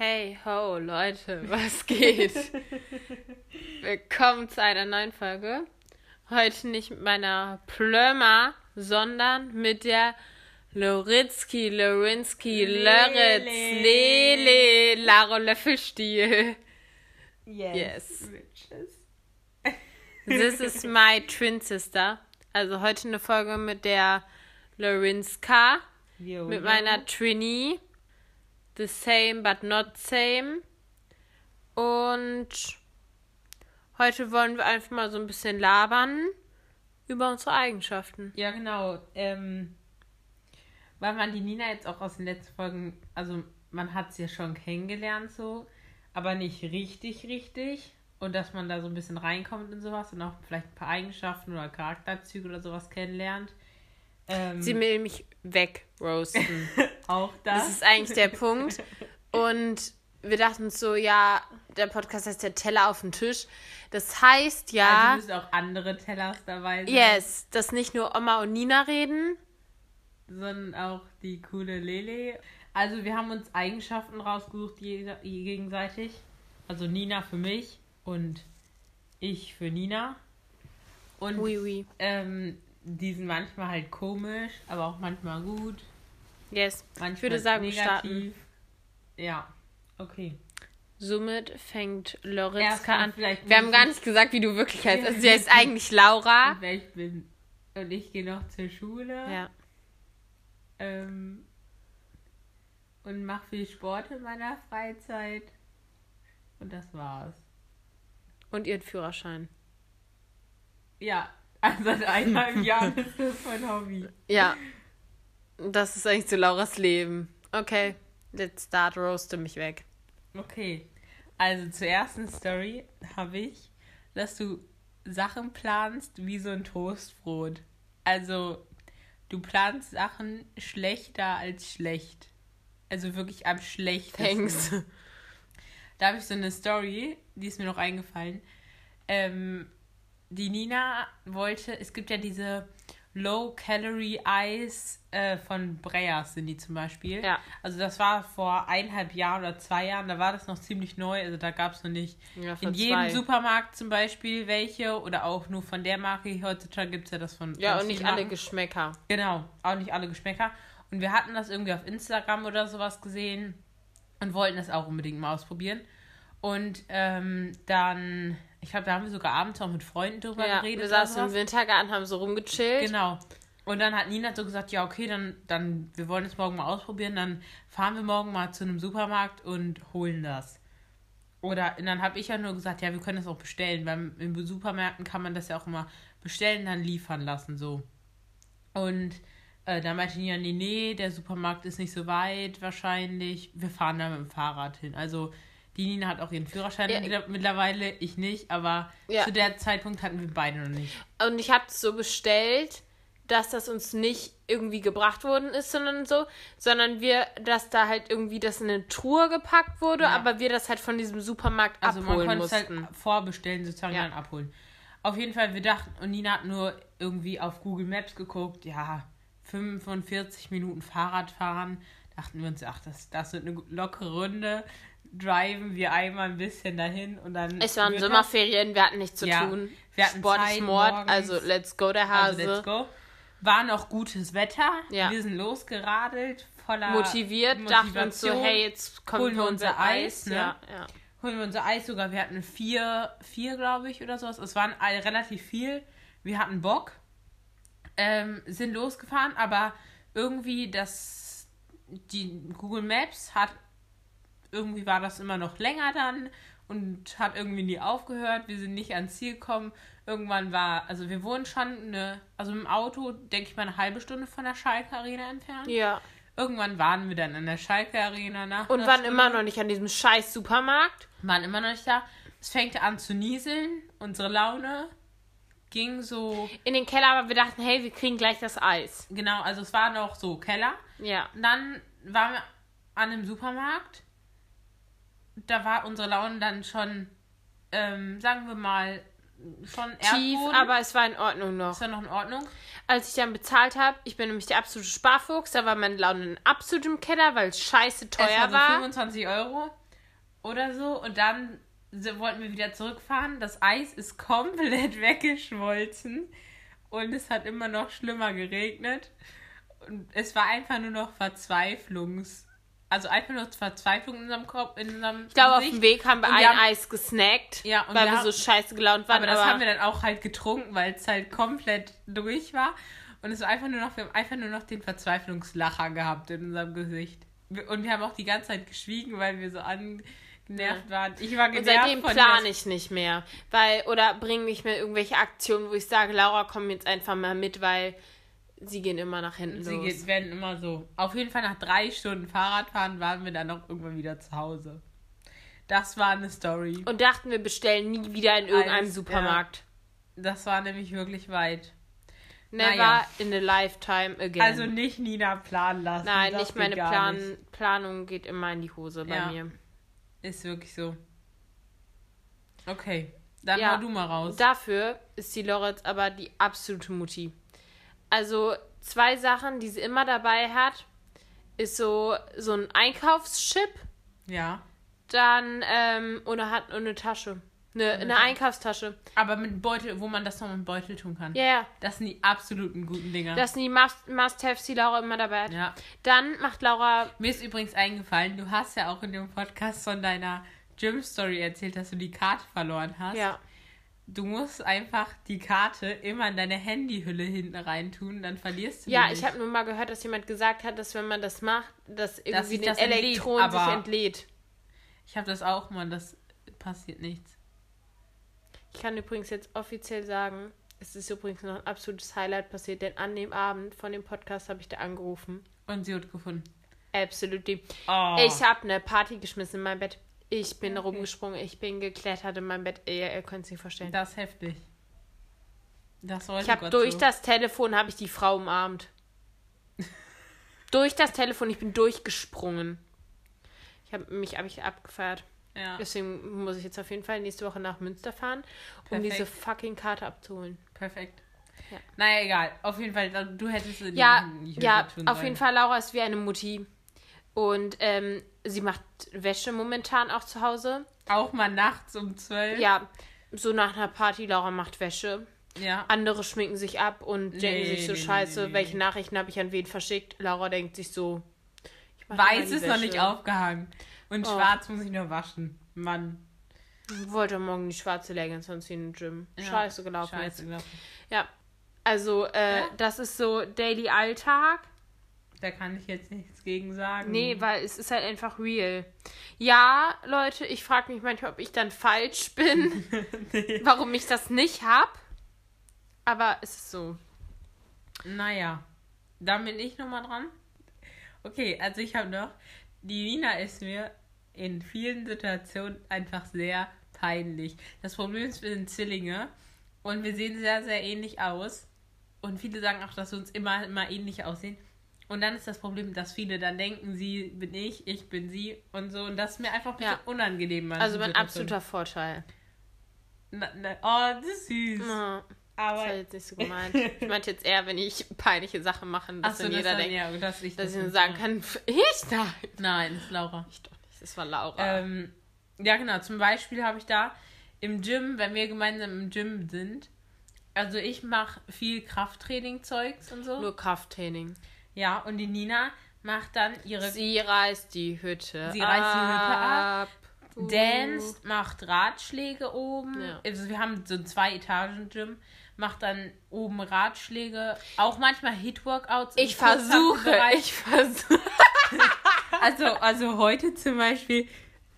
Hey ho, Leute, was geht? Willkommen zu einer neuen Folge. Heute nicht mit meiner Plömer, sondern mit der Loritzki, Lorinsky, Löritz, Lele, Laro Löffelstiel. Yes. Yes. This is my twin sister. Also heute eine Folge mit der Lorinska, mit meiner Trini. The same but not same. Und heute wollen wir einfach mal so ein bisschen labern über unsere Eigenschaften. Ja, genau. Ähm, weil man die Nina jetzt auch aus den letzten Folgen, also man hat sie ja schon kennengelernt so, aber nicht richtig, richtig. Und dass man da so ein bisschen reinkommt und sowas und auch vielleicht ein paar Eigenschaften oder Charakterzüge oder sowas kennenlernt. Ähm, Sie will mich wegroasten. auch das. Das ist eigentlich der Punkt. Und wir dachten uns so, ja, der Podcast heißt der Teller auf den Tisch. Das heißt ja, Also müssen auch andere Tellers dabei sein. yes, dass nicht nur Oma und Nina reden. sondern auch die coole Lele. Also wir haben uns Eigenschaften rausgesucht, je, je gegenseitig. Also Nina für mich und ich für Nina. Und Oui, oui. ähm, die sind manchmal halt komisch, aber auch manchmal gut. Yes. Manchmal Ich würde sagen, wir starten. Ja, okay. Somit fängt Loritzka an. Wir haben gar ich- nicht gesagt, wie du wirklich heißt. Also sie heißt eigentlich Laura. Und wer ich bin. Und ich gehe noch zur Schule. Ja. Ähm, und mache viel Sport in meiner Freizeit. Und das war's. Und ihren Führerschein. Ja, also seit eineinhalb Jahren ist das mein Hobby. Ja. Das ist eigentlich so Lauras Leben. Okay, let's start, roaste mich weg. Okay, also zur ersten Story habe ich, dass du Sachen planst wie so ein Toastbrot. Also du planst Sachen schlechter als schlecht. Also wirklich am schlechtesten. Thanks. Da habe ich so eine Story, die ist mir noch eingefallen. Ähm, die Nina wollte, es gibt ja diese Low-Calorie-Eis äh, von Breyers sind die zum Beispiel. Ja. Also das war vor eineinhalb Jahren oder zwei Jahren, da war das noch ziemlich neu, also da gab es noch nicht Ja, in jedem zwei. Supermarkt zum Beispiel welche oder auch nur von der Marke. Heutzutage gibt es ja das von Ja, und nicht alle. Geschmäcker. Genau, auch nicht alle Geschmäcker. Und wir hatten das irgendwie auf Instagram oder sowas gesehen und wollten das auch unbedingt mal ausprobieren. Und ähm, dann, ich glaube, da haben wir sogar abends auch mit Freunden drüber Ja, geredet. wir saßen im. Wintergarten, haben so rumgechillt. Genau. Und dann hat Nina so gesagt, ja, okay, dann, dann, wir wollen es morgen mal ausprobieren, dann fahren wir morgen mal zu einem Supermarkt und holen das. Oder und dann habe ich ja nur gesagt, ja, wir können das auch bestellen, weil in Supermärkten kann man das ja auch immer bestellen, dann liefern lassen, so. Und äh, dann meinte Nina, nee, nee, der Supermarkt ist nicht so weit wahrscheinlich, wir fahren da mit dem Fahrrad hin. Also die Nina hat auch ihren Führerschein Ja. mittler- mittlerweile, ich nicht, aber Ja. zu der Zeitpunkt hatten wir beide noch nicht. Und ich habe es so bestellt, dass das uns nicht irgendwie gebracht worden ist, sondern so, sondern wir, dass da halt irgendwie das in eine Truhe gepackt wurde, Ja. aber wir das halt von diesem Supermarkt Also man abholen konnte es mussten. halt vorbestellen, sozusagen dann abholen. Auf jeden Fall, wir dachten, und Nina hat nur irgendwie auf Google Maps geguckt, ja, 45 Minuten Fahrrad fahren. Dachten wir uns, ach, das, das wird eine lockere Runde. Driven wir einmal ein bisschen dahin und dann. es waren Sommerferien, wir hatten nichts zu Ja, tun. wir hatten Sport Zeit ist Mord, morgens. also let's go, der das. Hase. Also, let's go. War noch gutes Wetter. Ja. Wir sind losgeradelt, voller Motiviert, dachten uns so, hey, jetzt kommt Holen wir unser Eis, ne? Ja, ja. holen wir unser Eis sogar. Wir hatten vier, vier glaube ich, oder sowas. Es waren alle relativ viel. Wir hatten Bock, ähm, sind losgefahren, aber irgendwie das, die Google Maps hat, irgendwie war das immer noch länger dann und hat irgendwie nie aufgehört. Wir sind nicht ans Ziel gekommen. Irgendwann war, also wir wohnen schon eine, also im Auto, denke ich mal, eine halbe Stunde von der Schalke Arena entfernt. ja. Irgendwann waren wir dann in der Schalke Arena nach. Und waren Stunde immer noch nicht an diesem scheiß Supermarkt. waren immer noch nicht da. Es fängt an zu nieseln. Unsere Laune ging so, In den Keller, aber wir dachten, hey, wir kriegen gleich das Eis. genau, also es war noch so Keller. Ja. Und dann waren wir an einem Supermarkt. Da war unsere Laune dann schon, ähm, sagen wir mal, schon Tief, Erdboden. aber es war in Ordnung noch. ist ja noch in Ordnung. Als ich dann bezahlt habe, ich bin nämlich der absolute Sparfuchs, da war meine Laune absolut im Keller, weil es scheiße Es teuer war so war. 25 Euro. oder so. Und dann wollten wir wieder zurückfahren. Das Eis ist komplett weggeschmolzen. Und es hat immer noch schlimmer geregnet. Und es war einfach nur noch Verzweiflungs. Also einfach nur Verzweiflung in unserem Kopf. In unserem Ich glaube, auf dem Weg haben wir Und ein wir haben- Eis gesnackt, Ja, und weil wir wir haben- so scheiße gelaunt waren. Aber das haben wir dann auch halt getrunken, weil es halt komplett durch war. Und es war einfach nur noch, wir haben einfach nur noch den Verzweiflungslacher gehabt in unserem Gesicht. Wir- Und wir haben auch die ganze Zeit geschwiegen, weil wir so angenervt waren. Ich war Und genervt seitdem von plane ich nicht mehr. Weil, oder bringe nicht mehr irgendwelche Aktionen, wo ich sage, Laura, komm jetzt einfach mal mit, weil sie gehen immer nach hinten Sie los. geht- werden immer so. Auf jeden Fall nach drei Stunden Fahrradfahren waren wir dann auch irgendwann wieder zu Hause. Das war eine Story. Und dachten, wir bestellen nie wieder in irgendeinem Eins, Supermarkt. Das war nämlich wirklich weit. Never Naja. in a lifetime again. Also nicht Nina planen lassen. Nein, das nicht meine Plan nicht. Planung geht immer in die Hose bei Ja. mir. Ist wirklich so. Okay, dann Ja, hau du mal raus. Dafür ist die Loritz aber die absolute Mutti. Also zwei Sachen, die sie immer dabei hat, ist so, so ein Einkaufschip, ja. dann ähm, oder hat eine Tasche. Eine, eine Einkaufstasche. Aber mit Beutel, wo man das noch mit Beutel tun kann. Ja, ja. Das sind die absoluten guten Dinger. Das sind die Must- Must-Haves, die Laura immer dabei hat. ja. Dann macht Laura. Mir ist übrigens eingefallen, du hast ja auch in dem Podcast von deiner Gym-Story erzählt, dass du die Karte verloren hast. Ja. Du musst einfach die Karte immer in deine Handyhülle hinten reintun, dann verlierst du Ja, ich habe nur mal gehört, dass jemand gesagt hat, dass wenn man das macht, dass irgendwie sich den das entlädt, Elektron sich aber- entlädt. Ich habe das auch mal, das passiert nichts. Ich kann übrigens jetzt offiziell sagen, es ist übrigens noch ein absolutes Highlight passiert, denn an dem Abend von dem Podcast habe ich da angerufen. Und sie hat gefunden. Absolutely. Oh. Ich habe eine Party geschmissen in meinem Bett. Ich bin rumgesprungen, ich bin geklettert in meinem Bett. Ihr, ihr könnt es nicht vorstellen. Das ist heftig. Das Ich habe durch so. das Telefon habe ich die Frau umarmt. durch das Telefon, ich bin durchgesprungen. Ich habe mich hab ich abgefeiert. Ja, Deswegen muss ich jetzt auf jeden Fall nächste Woche nach Münster fahren, um Perfekt. diese fucking Karte abzuholen. perfekt. Ja. Naja, egal. Auf jeden Fall, du hättest sie Ja, ja, auf jeden Fall, Laura ist wie eine Mutti. Und ähm, sie macht Wäsche momentan auch zu Hause. Auch mal nachts um zwölf. Ja, so nach einer Party, Laura macht Wäsche. Ja. Andere schminken sich ab und denken Nee, sich so, nee, scheiße, nee, welche Nachrichten habe ich an wen verschickt? Laura denkt sich so, ich Weiß ist noch Wäsche. nicht aufgehangen. Und Oh. schwarz muss ich nur waschen. Mann. Wollte morgen die schwarze Leggings anziehen im Gym. Ja, Scheiße gelaufen Scheiße jetzt. gelaufen. Ja. Also, äh, Ja? das ist so Daily Alltag. Da kann ich jetzt nichts gegen sagen. Nee, weil es ist halt einfach real. Ja, Leute, ich frage mich manchmal, ob ich dann falsch bin, nee. warum ich das nicht hab. Aber es ist so. Naja. Dann bin ich nochmal dran. Okay, also ich habe noch. Die Nina ist mir in vielen Situationen einfach sehr peinlich. Das Problem ist, wir sind Zwillinge und wir sehen sehr, sehr ähnlich aus. Und viele sagen auch, dass wir uns immer, immer ähnlich aussehen. Und dann ist das Problem, dass viele dann denken, sie bin ich, ich bin sie und so. Und das ist mir einfach ein bisschen Ja. unangenehm. Also mein absoluter Vorteil. Na, na, oh, das ist süß. Ja, das Aber. war jetzt nicht so gemeint. Ich meinte jetzt eher, wenn ich peinliche Sachen mache, dass Achso, dann das jeder dann, denkt, ja, dass ich, dass das ich sagen kann, ich nein. Nein, das ist Laura. Ich doch nicht, das war Laura. Ähm, ja, genau. Zum Beispiel habe ich da im Gym, wenn wir gemeinsam im Gym sind, also ich mache viel Krafttraining-Zeugs und so. Nur Krafttraining. Ja, und die Nina macht dann ihre Sie reißt die Hütte Sie reißt die Hütte ab. Uh. Dance, macht Ratschläge oben. Ja. Also wir haben so ein Zwei-Etagen-Gym. Macht dann oben Ratschläge. Auch manchmal Hit-Workouts. Ich versuche, ich versuche. Also, also heute zum Beispiel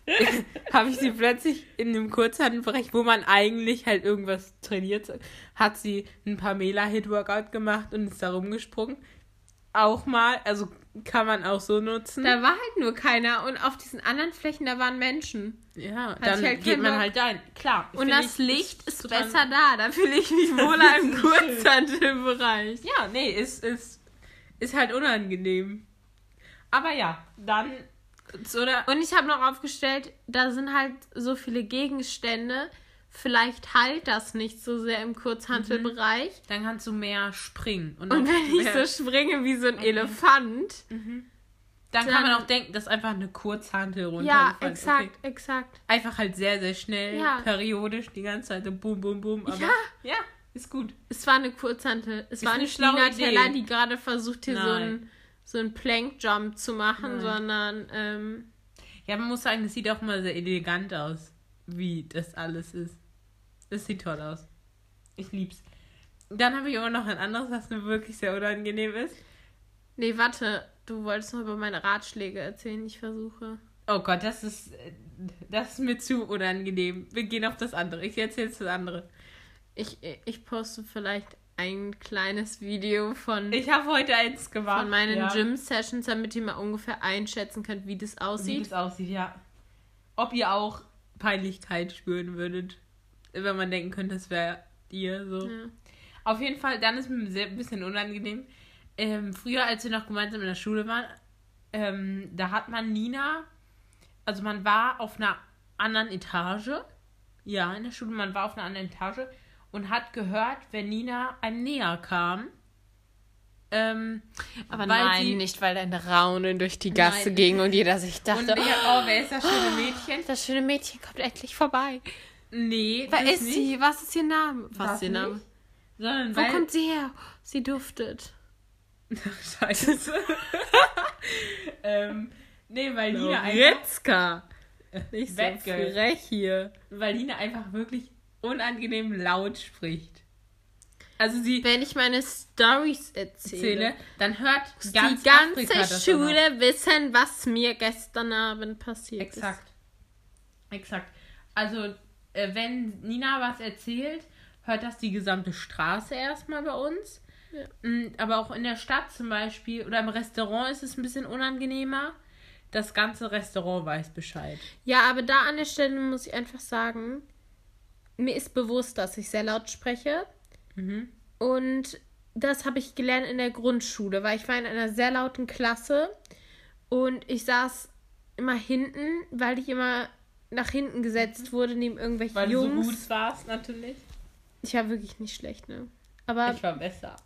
habe ich sie plötzlich in dem Kurzhandelbereich, wo man eigentlich halt irgendwas trainiert, hat sie ein Pamela-Hit-Workout gemacht und ist da rumgesprungen. Auch mal, also kann man auch so nutzen. Da war halt nur keiner und auf diesen anderen Flächen, da waren Menschen. ja, ich dann halt geht man Bock. halt ein. Klar. Und das ich, Licht ist total- besser da. Da fühle ich mich wohler im Kurzhantelbereich. Ja, nee, ist, ist, ist halt unangenehm. Aber ja, dann. Oder Und ich habe noch aufgestellt, da sind halt so viele Gegenstände. Vielleicht halt das nicht so sehr im Kurzhantelbereich. dann kannst du mehr springen. Und wenn ich so springe wie so ein Elefant, Dann, Dann- kann man auch denken, dass einfach eine Kurzhantel Ja, runtergefallen exakt, Okay. exakt. Einfach halt sehr, sehr schnell, Ja. periodisch, die ganze Zeit so boom, boom, boom. Aber Ja. ja, ist gut. Es war eine Kurzhantel. Es Ist war eine nicht Nina Teller, die gerade versucht, hier so Nein. einen so einen Plank-Jump zu machen, Nein. sondern ähm, Ja, man muss sagen, es sieht auch mal sehr elegant aus, wie das alles ist. Es sieht toll aus. Ich lieb's. Dann habe ich auch noch ein anderes, was mir wirklich sehr unangenehm ist. nee, warte, du wolltest noch über meine Ratschläge erzählen, ich versuche. Oh Gott, das ist, das ist mir zu unangenehm. Wir gehen auf das andere. Ich erzähle jetzt das andere. Ich, ich poste vielleicht ein kleines Video von, Ich habe heute eins gemacht. von meinen ja. Gym-Sessions, damit ihr mal ungefähr einschätzen könnt, wie das Wie aussieht. es aussieht, ja. Ob ihr auch Peinlichkeit spüren würdet, wenn man denken könnte, es wäre ihr so. Ja. Auf jeden Fall, dann ist mir sehr, ein bisschen unangenehm. Ähm, früher, als wir noch gemeinsam in der Schule waren, ähm, da hat man Nina, also man war auf einer anderen Etage. Ja, in der Schule, man war auf einer anderen Etage und hat gehört, wenn Nina einem näher kam. Ähm, Aber nein, sie- nicht, weil dein Raunen durch die Gasse Nein. ging und jeder sich Und dachte, ich, oh, wer ist das schöne Mädchen? das schöne Mädchen kommt endlich vorbei. Nee, Wer ist nicht, sie? Was ist ihr Name? Was ist ihr Name? Sondern Wo kommt sie her? Sie duftet. Scheiße. ähm, nee, weil Nina einfach, Ritzka. Nicht so frech hier. weil Nina einfach wirklich unangenehm laut spricht. Also sie Wenn ich meine Stories erzähle, Zähle, dann hört ganz die ganze Afrika. Schule wissen, was mir gestern Abend passiert Exakt. Exakt. Also, äh, wenn Nina was erzählt, hört das die gesamte Straße erstmal bei uns. Ja. Mm, Aber auch in der Stadt zum Beispiel oder im Restaurant ist es ein bisschen unangenehmer. Das ganze Restaurant weiß Bescheid. ist. Ja, aber da an der Stelle muss ich einfach sagen, mir ist bewusst, dass ich sehr laut spreche. Mhm. Und das habe ich gelernt in der Grundschule, weil ich war in einer sehr lauten Klasse und ich saß immer hinten, weil ich immer nach hinten gesetzt wurde neben irgendwelchen Weil Jungs. du so gut warst, natürlich. Ich war wirklich nicht schlecht, ne? Aber Ich war besser.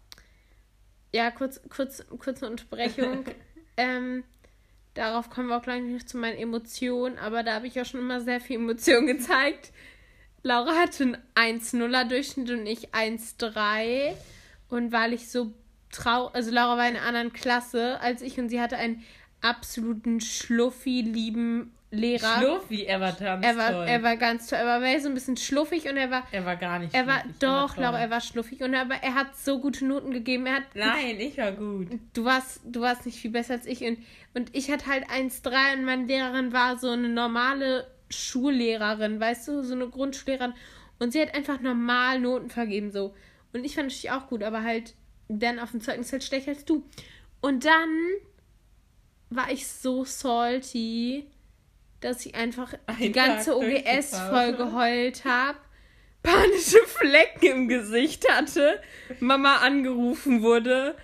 ja, kurz, kurz, kurze Unterbrechung. ähm, darauf kommen wir auch gleich noch zu meinen Emotionen, aber da habe ich ja schon immer sehr viel Emotion gezeigt. Laura hatte einen 1-0er Durchschnitt und ich 1-3. Und weil ich so traurig, also Laura war in einer anderen Klasse als ich und sie hatte einen absoluten schluffi lieben Lehrer. Schluffi, er war ganz er war, toll. er war ganz toll. Er war so ein bisschen schluffig und er war er war gar nicht er war schluffig, doch. Laura, er war schluffig und aber er hat so gute Noten gegeben. Er hat Nein, ich war gut. du warst du warst nicht viel besser als ich und und ich hatte halt 1,3 und meine Lehrerin war so eine normale Schullehrerin, weißt du, so eine Grundschullehrerin. Und sie hat einfach normal Noten vergeben so. Und ich fand natürlich auch gut, aber halt dann auf dem Zeugnis halt schlechter als du. Und dann war ich so salty, dass ich einfach die Einen ganze Tag OGS voll geheult habe, panische Flecken im Gesicht hatte, Mama angerufen wurde,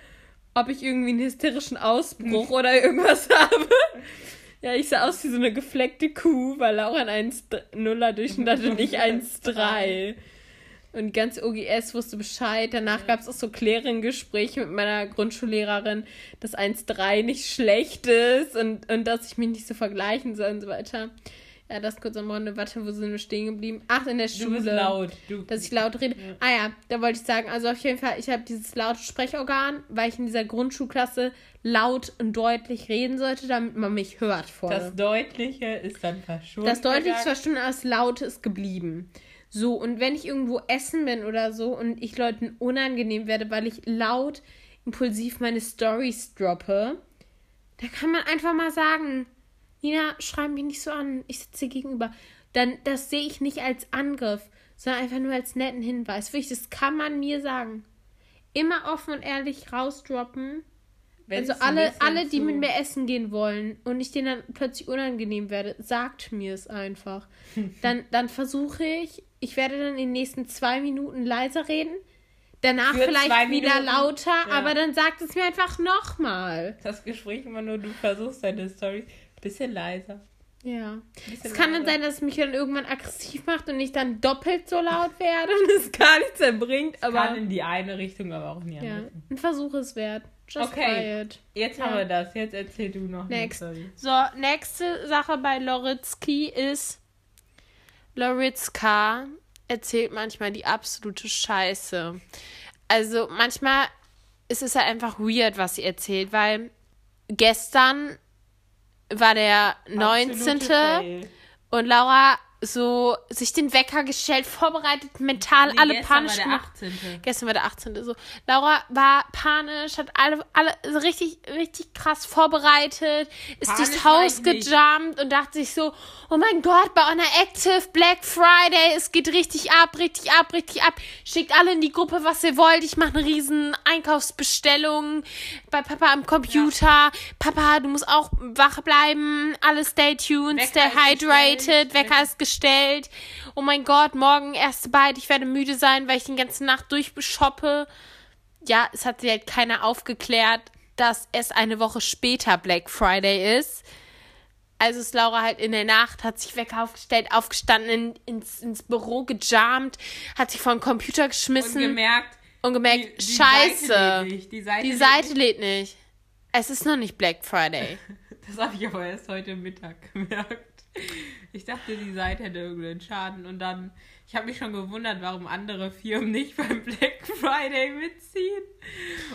ob ich irgendwie einen hysterischen Ausbruch oder irgendwas habe. Ja, ich sah aus wie so eine gefleckte Kuh, weil Laura ein 1-0er Durchschnitt und ich 1-3. Und ganz OGS wusste Bescheid. Danach gab es auch so Klären-Gespräche mit meiner Grundschullehrerin, dass 1-3 nicht schlecht ist und, und dass ich mich nicht so vergleichen soll und so weiter. Ja, das kurz am Rande. Warte, wo sind wir stehen geblieben? Ach, in der Du Schule. bist laut. Du, Dass ich laut rede. Ah ja, da wollte ich sagen, also auf jeden Fall, ich habe dieses laute Sprechorgan, weil ich in dieser Grundschulklasse laut und deutlich reden sollte, damit man mich hört vorne. das Deutliche ist dann verschwunden. Das Deutliche ist verstanden, aber das Laute ist geblieben. So, und wenn ich irgendwo essen bin oder so und ich Leuten unangenehm werde, weil ich laut, impulsiv meine Stories droppe, da kann man einfach mal sagen, Nina, schreib mich nicht so an, ich sitze dir gegenüber. Dann, das sehe ich nicht als Angriff, sondern einfach nur als netten Hinweis. Wirklich, das kann man mir sagen. Immer offen und ehrlich rausdroppen. Wenn's also alle, alle, die mit mir essen gehen wollen und ich denen dann plötzlich unangenehm werde, sagt mir es einfach. Dann, dann versuche ich, ich werde dann in den nächsten zwei Minuten leiser reden, danach Für vielleicht wieder lauter, Ja. aber dann sagt es mir einfach nochmal. Das Gespräch immer nur, du versuchst deine Story bisschen leiser. Ja. Bisschen Es kann dann leiser. sein, dass es mich dann irgendwann aggressiv macht und ich dann doppelt so laut werde und es gar nichts erbringt, Kann aber in die eine Richtung, aber auch in die andere ja, ein Versuch ist wert. Just Okay. Jetzt Ja. haben wir das. Jetzt erzähl du noch Next. So, nächste Sache bei Loritzky ist, Loritzka erzählt manchmal die absolute Scheiße. Also manchmal ist es halt einfach weird, was sie erzählt, weil gestern war der 19. Absolute Fail. und Laura so sich den Wecker gestellt, vorbereitet, mental Nee, alle gestern panisch war der gemacht. 18. Gestern war der 18. So. Laura war panisch, hat alle, alle so richtig, richtig krass vorbereitet, ist Panisch durchs Haus gejumpt und dachte sich so, oh mein Gott, bei Honor Active, Black Friday, es geht richtig ab, richtig ab, richtig ab. Schickt alle in die Gruppe, was ihr wollt. Ich mache eine riesen Einkaufsbestellung bei Papa am Computer. Papa, du musst auch wach bleiben. Alle stay tuned, Wecker stay hydrated. Wecker ist gestellt. Oh mein Gott, morgen erste Bite. Ich werde müde sein, weil ich die ganze Nacht durchbeshoppe. Ja, es hat sie halt keiner aufgeklärt, dass es eine Woche später Black Friday ist. Also ist Laura halt in der Nacht, hat sich Wecker aufgestellt, aufgestanden, in, ins, ins Büro gejammt, hat sich vor den Computer Und geschmissen gemerkt, und gemerkt, die, die scheiße, Seite lädt nicht. Die Seite, die lädt Seite lädt nicht. Es ist noch nicht Black Friday. Das habe ich aber erst heute Mittag gemerkt. Ich dachte, die Seite hätte irgendeinen Schaden und dann, ich habe mich schon gewundert, warum andere Firmen nicht beim Black Friday mitziehen.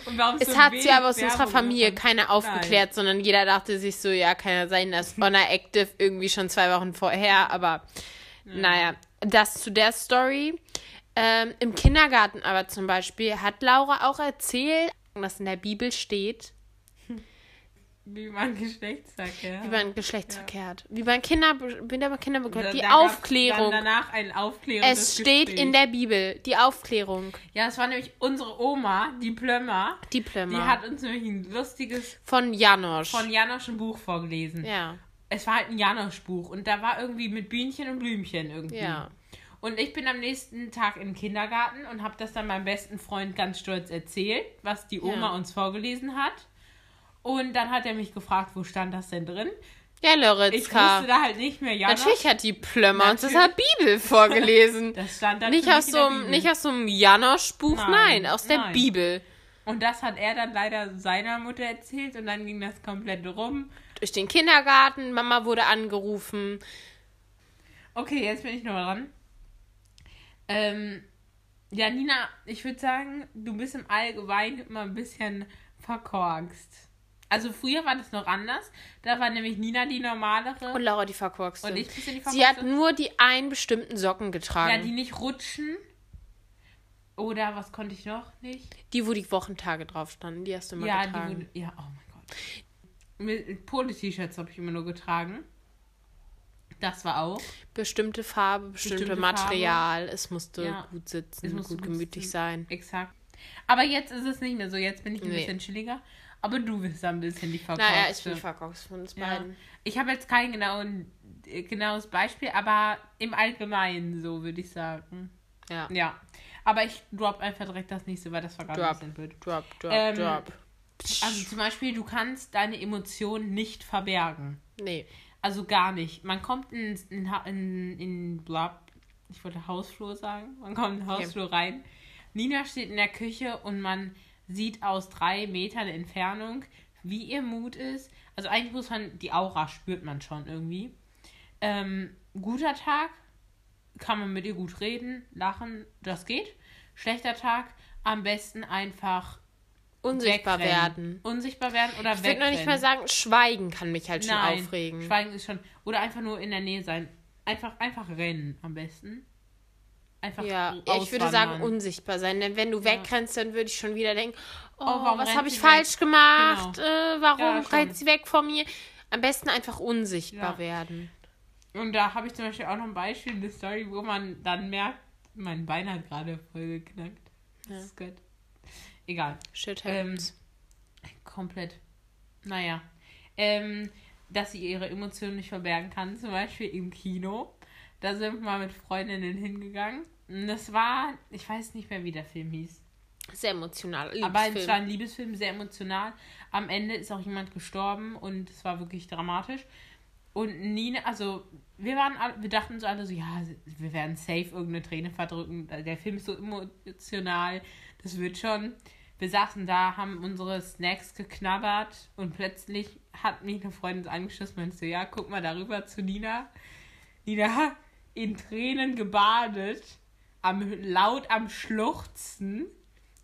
Und warum Es so hat sie aber aus Werbung unserer Familie keiner aufgeklärt, sondern jeder dachte sich so, ja, kann ja sein, dass Honor Active irgendwie schon zwei Wochen vorher, aber naja, das zu der Story. Ähm, Im Kindergarten aber zum Beispiel hat Laura auch erzählt, dass in der Bibel steht, Wie man Geschlechtsverkehr. wie man Geschlechtsverkehr hat. Wie man Kinder, wie man Kinder bekommt. Die da Aufklärung. Danach ein aufklärendes Es steht Gespräch. in der Bibel, die Aufklärung. Ja, es war nämlich unsere Oma, die Plömmer. Die Die Plömmer. hat uns nämlich ein lustiges von Janosch. von Janosch ein Buch vorgelesen. ja, Es war halt ein Janosch-Buch und da war irgendwie mit Bienchen und Blümchen irgendwie. ja. Und ich bin am nächsten Tag im Kindergarten und habe das dann meinem besten Freund ganz stolz erzählt, was die Oma Ja. uns vorgelesen hat. Und dann hat er mich gefragt, wo stand das denn drin? Ja, Ich Loritzka. wusste da halt nicht mehr Janosch. Natürlich hat die Plömmer uns das der Bibel vorgelesen. Das stand dann nicht, aus so einem, nicht aus so einem Janosch-Buch, nein, Nein, aus der nein. Bibel. Und das hat er dann leider seiner Mutter erzählt und dann ging das komplett rum. Durch den Kindergarten, Mama wurde angerufen. Okay, jetzt bin ich noch dran. Ähm, ja, Nina, ich würde sagen, du bist im Allgemeinen immer ein bisschen verkorkst. Also früher war das noch anders. Da war nämlich Nina die normalere. Und Laura die verkorkste. Und ich bisschen die Sie hat verkorkste. nur die einen bestimmten Socken getragen. ja, die nicht rutschen. Oder was konnte ich noch nicht? die, wo die Wochentage drauf standen, die hast du immer ja, getragen. die ja, oh mein Gott. Mit Pole-T-Shirts habe ich immer nur getragen. Das war auch. Bestimmte Farbe, bestimmte, Bestimmte Material. Es musste Ja. gut sitzen, Es musste gut gut gemütlich sitzen. sein. Exakt. Aber jetzt ist es nicht mehr so. Jetzt bin ich ein Nee. bisschen chilliger. Aber du bist ein bisschen die verkorkste. Naja, ich bin die verkorkst von uns Ja. beiden. Ich habe jetzt kein genauen, äh, genaues Beispiel, aber im Allgemeinen so, würde ich sagen. Ja. Ja. Aber ich drop einfach direkt das nächste, weil das war Drop, nicht simpel. drop, drop, Ähm, drop. Also zum Beispiel, du kannst deine Emotionen nicht verbergen. Nee. Also gar nicht. Man kommt in, in, in, in bla, ich wollte Hausflur sagen. Man kommt in den Hausflur rein. Nina steht in der Küche und man sieht aus drei Metern Entfernung, wie ihr Mut ist. Also eigentlich muss man, die Aura spürt man schon irgendwie. Ähm, guter Tag, kann man mit ihr gut reden, lachen, das geht. Schlechter Tag, am besten einfach Unsichtbar wegrennen. werden. Unsichtbar werden oder Ich würde noch nicht mal sagen, Schweigen kann mich halt schon Nein, aufregen. Schweigen ist schon. Oder einfach nur in der Nähe sein. Einfach, einfach rennen am besten. Einfach Ja, ich würde sagen, auswandern. unsichtbar sein. Denn wenn du wegrennst, dann würde ich schon wieder denken, oh, warum was habe ich falsch weg? gemacht? Genau. Äh, warum Ja, rennt sie weg von mir? Am besten einfach unsichtbar Ja. werden. Und da habe ich zum Beispiel auch noch ein Beispiel, eine Story, wo man dann merkt, mein Bein hat gerade voll geknackt. Das Ja. ist gut. Egal. Shit Ähm, happens. Komplett. Naja. Ähm, dass sie ihre Emotionen nicht verbergen kann, zum Beispiel im Kino. Da sind wir mal mit Freundinnen hingegangen. Das war, ich weiß nicht mehr, wie der Film hieß. Sehr emotional. Aber es Liebesfilm. war ein Liebesfilm, sehr emotional. Am Ende ist auch jemand gestorben und es war wirklich dramatisch. Und Nina, also wir waren alle, wir dachten uns alle so, ja, wir werden safe irgendeine Träne verdrücken. Der Film ist so emotional, das wird schon. wir saßen da, haben unsere Snacks geknabbert und plötzlich hat mich eine Freundin angeschossen und meinte so, ja, guck mal darüber zu Nina. Nina in Tränen gebadet, am, laut am Schluchzen.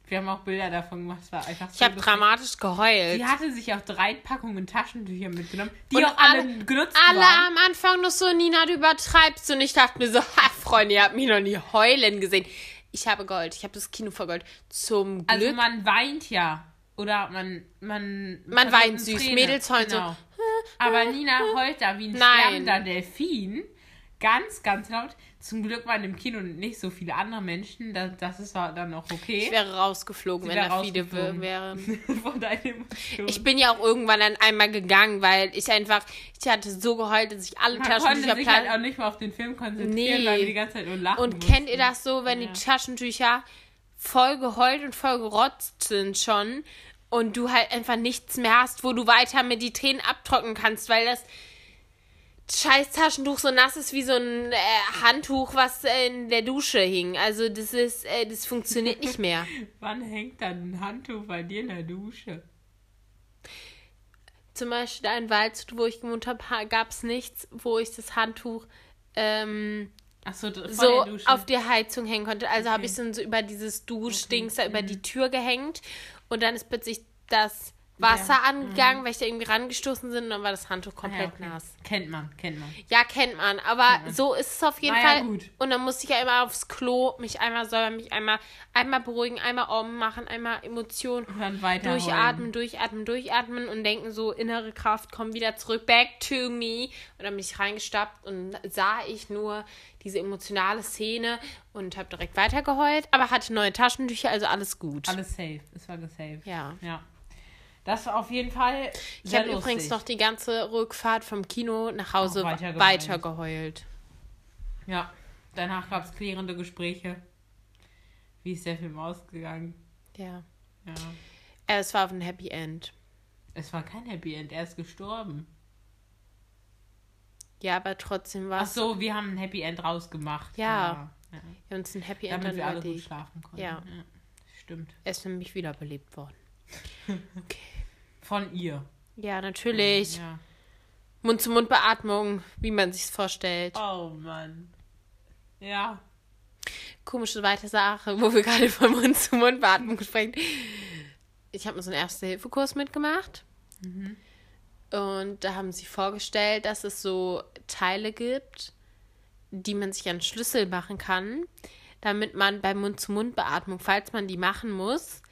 Wir haben auch Bilder davon gemacht, es war einfach so Ich habe dramatisch geheult. Sie hatte sich auch drei Packungen Taschentücher mitgenommen, die Und auch alle, alle- genutzt Alle waren. am Anfang noch so, Nina, du übertreibst. Und ich dachte mir so, ha, Freunde, ihr habt mich noch nie heulen gesehen. Ich habe Gold. Ich habe das Kino vergoldet. Zum Glück. Also man weint ja. Oder man. Man, Man weint süß. Träne. Mädels heulen so. Genau. Aber Nina heult da wie ein Nein. sterbender Delfin. Ganz, ganz laut. Zum Glück waren im Kino nicht so viele andere Menschen. Das, das ist war dann auch okay. ich wäre rausgeflogen, Sie wenn da viele wären. Von deinen Emotionen. Ich bin ja auch irgendwann dann einmal gegangen, weil ich einfach, ich hatte so geheult, dass ich alle Man konnte Taschentücher sich halt auch nicht mehr auf den Film konzentrieren, Nee. weil wir die ganze Zeit nur lachen Und mussten. kennt ihr das so, wenn Ja. die Taschentücher voll geheult und voll gerotzt sind schon und du halt einfach nichts mehr hast, wo du weiter mit die Tränen abtrocknen kannst, weil das scheiß Taschentuch so nass ist wie so ein äh, Handtuch, was äh, in der Dusche hing. Also das ist, äh, das funktioniert nicht mehr. Wann hängt dann ein Handtuch bei dir in der Dusche? Zum Beispiel da in Waldshut, wo ich gewohnt habe, gab es nichts, wo ich das Handtuch ähm, so Dusche. auf die Heizung hängen konnte. Also habe Okay. ich es so über dieses Duschdings Okay. da über die Tür gehängt und dann ist plötzlich das Wasser Ja. angegangen, weil ich da irgendwie rangestoßen bin und dann war das Handtuch Ah, komplett ja, okay. nass. Kennt man, kennt man. Ja, kennt man, aber man. so ist es auf jeden Naja, Fall. gut. Und dann musste ich ja immer aufs Klo, mich einmal säubern, mich einmal, einmal beruhigen, einmal Om machen, einmal Emotionen Und dann weiter durchatmen, durchatmen, durchatmen und denken so, innere Kraft, komm wieder zurück, back to me. Und dann bin ich reingestappt und sah ich nur diese emotionale Szene und habe direkt weitergeheult, aber hatte neue Taschentücher, also alles gut. Alles safe. Es war safe. Ja. Ja. Das war auf jeden Fall. Ich habe übrigens noch die ganze Rückfahrt vom Kino nach Hause Auch weiter weiter, geheult. geheult. Ja. Danach gab es klärende Gespräche. Wie ist der Film ausgegangen? Ja. Ja. Äh, Es war auf ein Happy End. Es war kein Happy End. Er ist gestorben. Ja, aber trotzdem war Ach es. so, wir haben ein Happy End rausgemacht. Ja. ja. Wir haben uns ein Happy End Damit dann wir alle gut schlafen konnten. Ja. Stimmt. Er ist nämlich wiederbelebt worden. Von ihr. Ja, natürlich. Ja. Mund-zu-Mund-Beatmung, wie man sich's vorstellt. Oh Mann. Ja. Komische weite Sache, wo wir gerade von Mund-zu-Mund-Beatmung sprechen. Ich habe mal so einen Erste-Hilfe-Kurs mitgemacht. Und da haben sie vorgestellt, dass es so Teile gibt, die man sich an Schlüssel machen kann, damit man bei Mund-zu-Mund-Beatmung, falls man die machen muss,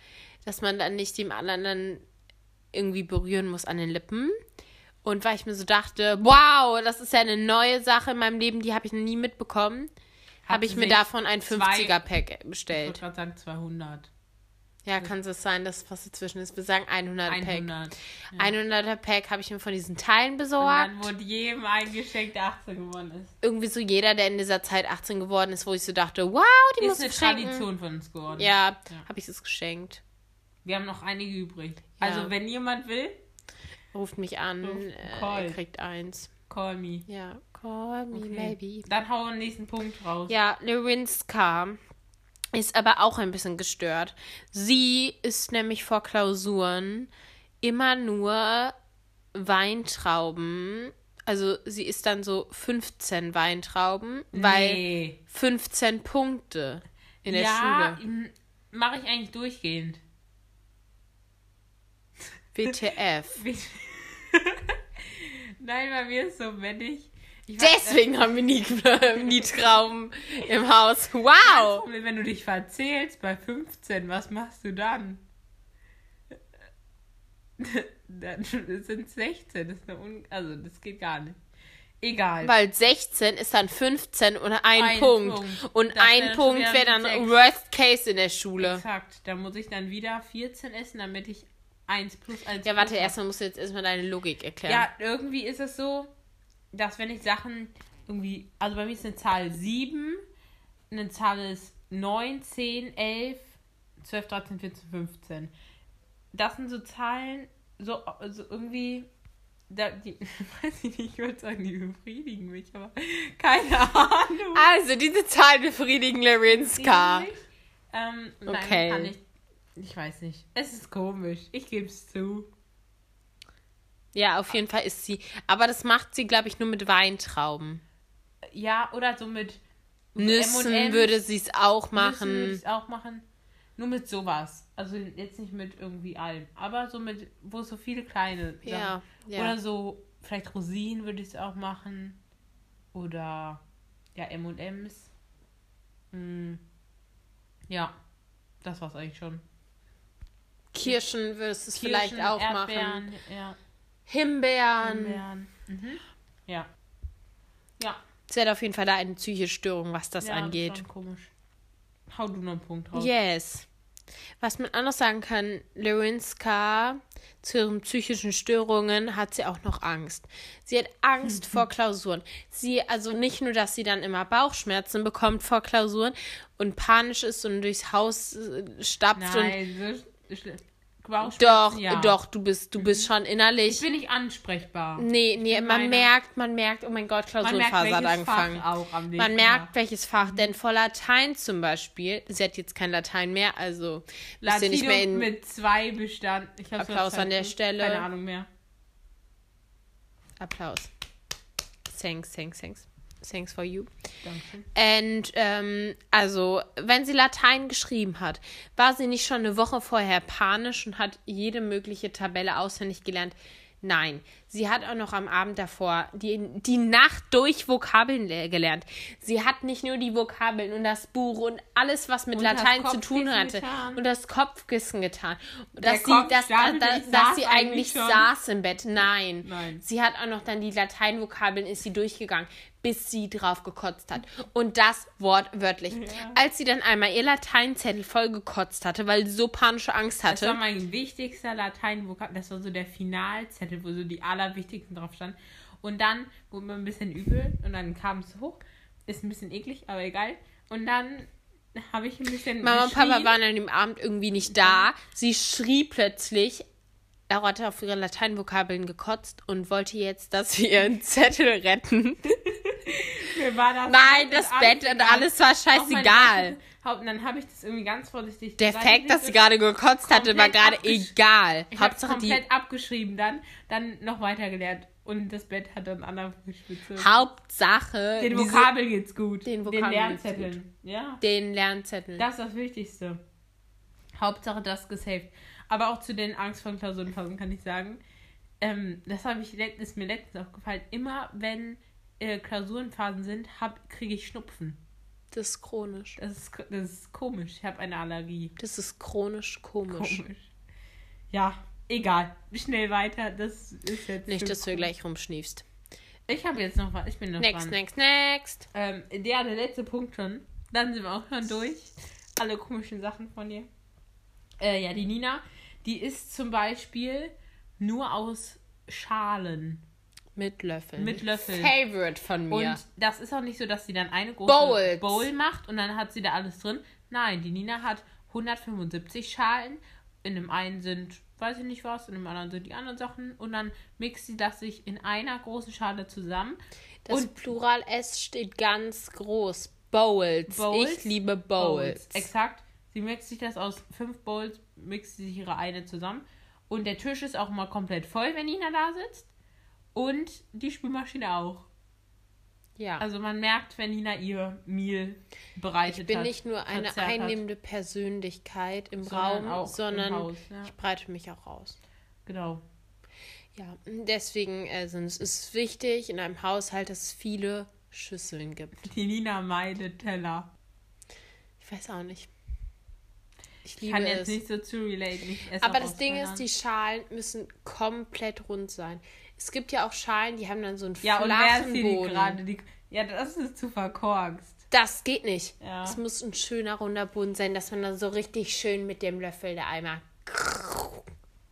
dass man dann nicht dem anderen dann irgendwie berühren muss an den Lippen. Und weil ich mir so dachte, wow, das ist ja eine neue Sache in meinem Leben, die habe ich noch nie mitbekommen, habe ich mir davon ein zwei- 50er-Pack Ich wollte bestellt. gerade sagen 200. Ja, kann es sein, dass was dazwischen ist. Wir sagen 100 Pack. 100. 100er Pack habe ich mir von diesen Teilen Und besorgt. dann wurde jedem eingeschenkt, der 18 geworden ist. Irgendwie so jeder, der in dieser Zeit 18 geworden ist, wo ich so dachte, wow, die muss Ist eine schenken. Tradition von uns geworden. Ja, Ja. habe ich es geschenkt. Wir haben noch einige übrig. Ja. Also, wenn jemand will, Ruft mich an, Ruf- äh, call. kriegt eins. call me. Ja, call me Okay. maybe. Dann hau den nächsten Punkt raus. Ja, Lewinska ist aber auch ein bisschen gestört. Sie ist nämlich vor Klausuren immer nur Weintrauben. Also sie ist dann so 15 Weintrauben, weil nee. 15 Punkte in der ja, Schule. mache ich eigentlich durchgehend. WTF. Nein, bei mir ist so, wenn ich. ich weiß- Deswegen haben wir nie, nie Trauben im Haus. Wow! Problem, wenn du dich verzählst bei 15, was machst du dann? Dann sind es 16. Das ist eine Un also, das geht gar nicht. Egal. Weil 16 ist dann 15 und ein, Ein Punkt. Punkt. Und Das ein Punkt wäre dann sechs. Worst Case in der Schule. Exakt. Da muss ich dann wieder 14 essen, damit ich 1 plus 1 Ja, warte, erstmal musst du jetzt erstmal deine Logik erklären. Ja, irgendwie ist es so, dass wenn ich Sachen irgendwie, also bei mir ist eine Zahl 7, eine Zahl ist 9, 10, 11, 12, 13, 14, 15. Das sind so Zahlen, so, so irgendwie, da, die, weiß ich nicht, ich würde sagen, die befriedigen mich, aber keine Ahnung. Also, diese Zahl befriedigen Lerinska. Ähm, Okay. Dann kann ich Ich weiß nicht. Es ist komisch. Ich gebe es zu. Ja, auf jeden Fall ist sie. Aber das macht sie, glaube ich, nur mit Weintrauben. Ja, oder so mit Nüssen M&Ms. würde sie es auch Nüssen würde machen. ich auch machen. Nur mit sowas. Also jetzt nicht mit irgendwie allem. Aber so mit, wo so viele kleine Sachen. Ja, ja. Oder so, vielleicht Rosinen würde ich es auch machen. Oder ja, M&M's. Hm. Ja, das war's eigentlich schon. Kirschen würdest du es vielleicht auch machen. Erdbeeren, Ja, Himbeeren. Erdbeeren. Mhm. Ja. Ja. Sie hat auf jeden Fall da eine psychische Störung, was das ja, angeht. schon komisch. Hau du noch einen Punkt drauf. Yes. Was man auch noch sagen kann, Lewinska zu ihren psychischen Störungen hat sie auch noch Angst. Sie hat Angst vor Klausuren. Sie, also nicht nur, dass sie dann immer Bauchschmerzen bekommt vor Klausuren und panisch ist und durchs Haus äh, stapft und Nein, so schlimm. Bauchschmerzen, doch, ja. doch, du bist, du bist schon innerlich. Ich bin nicht ansprechbar. Nee, nee, man meine- merkt, man merkt, oh mein Gott, Klausurenphase hat angefangen. Fach auch am nächsten Man merkt, welches Fach, denn vor Latein zum Beispiel, sie hat jetzt kein Latein mehr, also ist sie nicht mehr Latinum in mit zwei bestand. Ich Applaus an der Stelle. Keine Ahnung mehr. Applaus. Thanks, thanks, thanks. Thanks for you. Dankeschön. Und ähm, also, wenn sie Latein geschrieben hat, war sie nicht schon eine Woche vorher panisch und hat jede mögliche Tabelle auswendig gelernt. Nein, sie hat auch noch am Abend davor die, die Nacht durch Vokabeln le- gelernt. Sie hat nicht nur die Vokabeln und das Buch und alles, was mit Und Latein zu tun hatte. getan. Und das Kopfkissen getan. Der Dass sie, Kopf dass, stand dass, dass saß sie eigentlich schon. saß im Bett. Nein. Nein. Sie hat auch noch dann die Lateinvokabeln, ist sie durchgegangen, bis sie drauf gekotzt hat. Und das wortwörtlich. Als sie dann einmal ihr Lateinzettel voll gekotzt hatte, weil sie so panische Angst Das war hatte. mein wichtigster Latein-Vokabel. Das war so der Finalzettel, wo so die allerwichtigsten drauf standen. Und dann wurde mir ein bisschen übel und dann kam es hoch. Ist ein bisschen eklig, aber egal. Und dann habe ich ein bisschen. Mama und Papa waren an dem Abend irgendwie nicht da. Sie schrie plötzlich. Laura hatte auf ihre Lateinvokabeln gekotzt und wollte jetzt, dass sie ihren Zettel retten. Mir war das Nein, das Bett und alles war Auch scheißegal. Und dann habe ich das irgendwie ganz vorsichtig. Der Fakt, dass sie gerade gekotzt hatte, war gerade egal. Ich habe Hauptsache die komplett abgeschrieben dann, dann noch weitergelernt. Und das Bett hat dann anderen gespitzt. Hauptsache Den diese- Vokabel geht's gut. Den Den, Vokabeln geht's Lernzetteln. Ja. den Lernzettel. Das ist das Wichtigste. Hauptsache das gesaved. Aber auch zu den Angst vor Klausurenphasen kann ich sagen, ähm, das habe ich ist mir letztens aufgefallen. Immer wenn äh, Klausurenphasen sind, kriege ich Schnupfen. Das ist chronisch. Das ist, das ist komisch. Ich habe eine Allergie. Das ist chronisch komisch. Komisch. Ja, egal. Schnell weiter. Das ist jetzt. Nicht, dass du komisch. gleich rumschniefst. Ich habe jetzt noch was. Ich bin noch Next, dran. next, next. Ähm, ja, der letzte Punkt schon. Dann sind wir auch schon durch. Alle komischen Sachen von dir. Äh, ja, die Nina, die isst zum Beispiel nur aus Schalen. Mit Löffeln. Mit Löffeln. Favorite von mir. Und das ist auch nicht so, dass sie dann eine große Bowls. Bowl macht und dann hat sie da alles drin. Nein, die Nina hat 175 Schalen. In dem einen sind, weiß ich nicht was, in dem anderen sind die anderen Sachen. Und dann mixt sie das sich in einer großen Schale zusammen. das und Plural S steht ganz groß. Bowls. Bowls? Ich liebe Bowls. Exakt. Sie mixt sich das aus fünf Bowls, mixt sie sich ihre eine zusammen. Und der Tisch ist auch immer komplett voll, wenn Nina da sitzt. Und die Spülmaschine auch. Ja. Also man merkt, wenn Nina ihr Meal bereitet ich bin hat. nicht nur eine verzerrt hat, einnehmende Persönlichkeit im sondern Raum, sondern im Haus. Ja. ich breite mich auch aus. Genau. Ja, deswegen also, es ist wichtig in einem Haushalt, dass es viele Schüsseln gibt. Die Nina meidet Teller. Ich weiß auch nicht. Ich Ich kann es. jetzt nicht so zu relate. Aber das Ding ist, die Schalen müssen komplett rund sein. Es gibt ja auch Schalen, die haben dann so einen Ja, und flachen hier Boden. gerade? Die... Ja, das ist zu verkorkst. Das geht nicht. Ja. Es muss ein schöner runder Boden sein, dass man dann so richtig schön mit dem Löffel da einmal.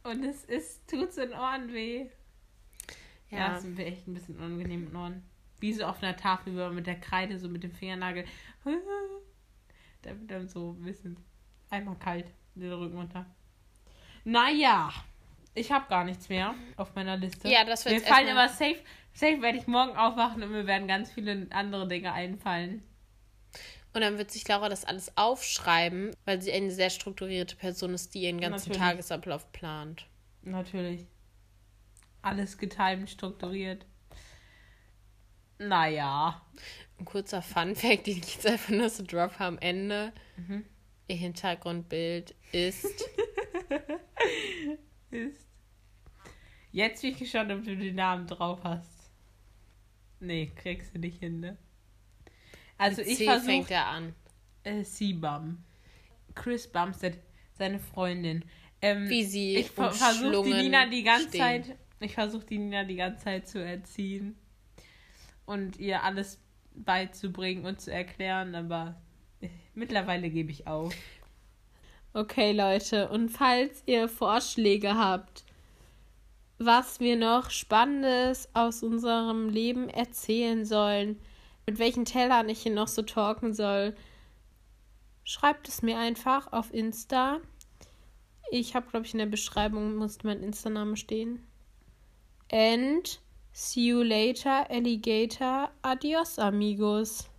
Und es ist, tut's in Ohren weh. Ja, Ja. das ist echt ein bisschen unangenehm in Ohren. Wie so auf einer Tafel, wo man mit der Kreide, so mit dem Fingernagel. Da wird dann so ein bisschen einmal kalt, den Rücken runter. Naja, ich habe gar nichts mehr auf meiner Liste. Ja, das wird Mir fallen immer safe, safe werde ich morgen aufwachen und mir werden ganz viele andere Dinge einfallen. Und dann wird sich Laura das alles aufschreiben, weil sie eine sehr strukturierte Person ist, die ihren ganzen Natürlich. Tagesablauf plant. Natürlich. Alles getimt, strukturiert. Naja. Ein kurzer Fun-Fact, den ich jetzt einfach nur so drop am Ende. Mhm. Ihr Hintergrundbild ist. Ist. Jetzt bin ich gespannt, ob du den Namen drauf hast. Nee, kriegst du nicht hin, ne? Also ich C versuche fängt er an. äh, C-Bum. Chris Bumstead, seine Freundin. Ähm, Wie sie ich ver versuche die Nina die ganze stehen. Zeit, ich versuche die Nina die ganze Zeit zu erziehen und ihr alles beizubringen und zu erklären, aber äh, mittlerweile gebe ich auf. Okay, Leute, und falls ihr Vorschläge habt, was wir noch Spannendes aus unserem Leben erzählen sollen, mit welchen Tellern ich hier noch so talken soll, schreibt es mir einfach auf Insta. Ich habe, glaube ich, in der Beschreibung musste mein Insta-Name stehen. And see you later, Alligator. Adios, amigos.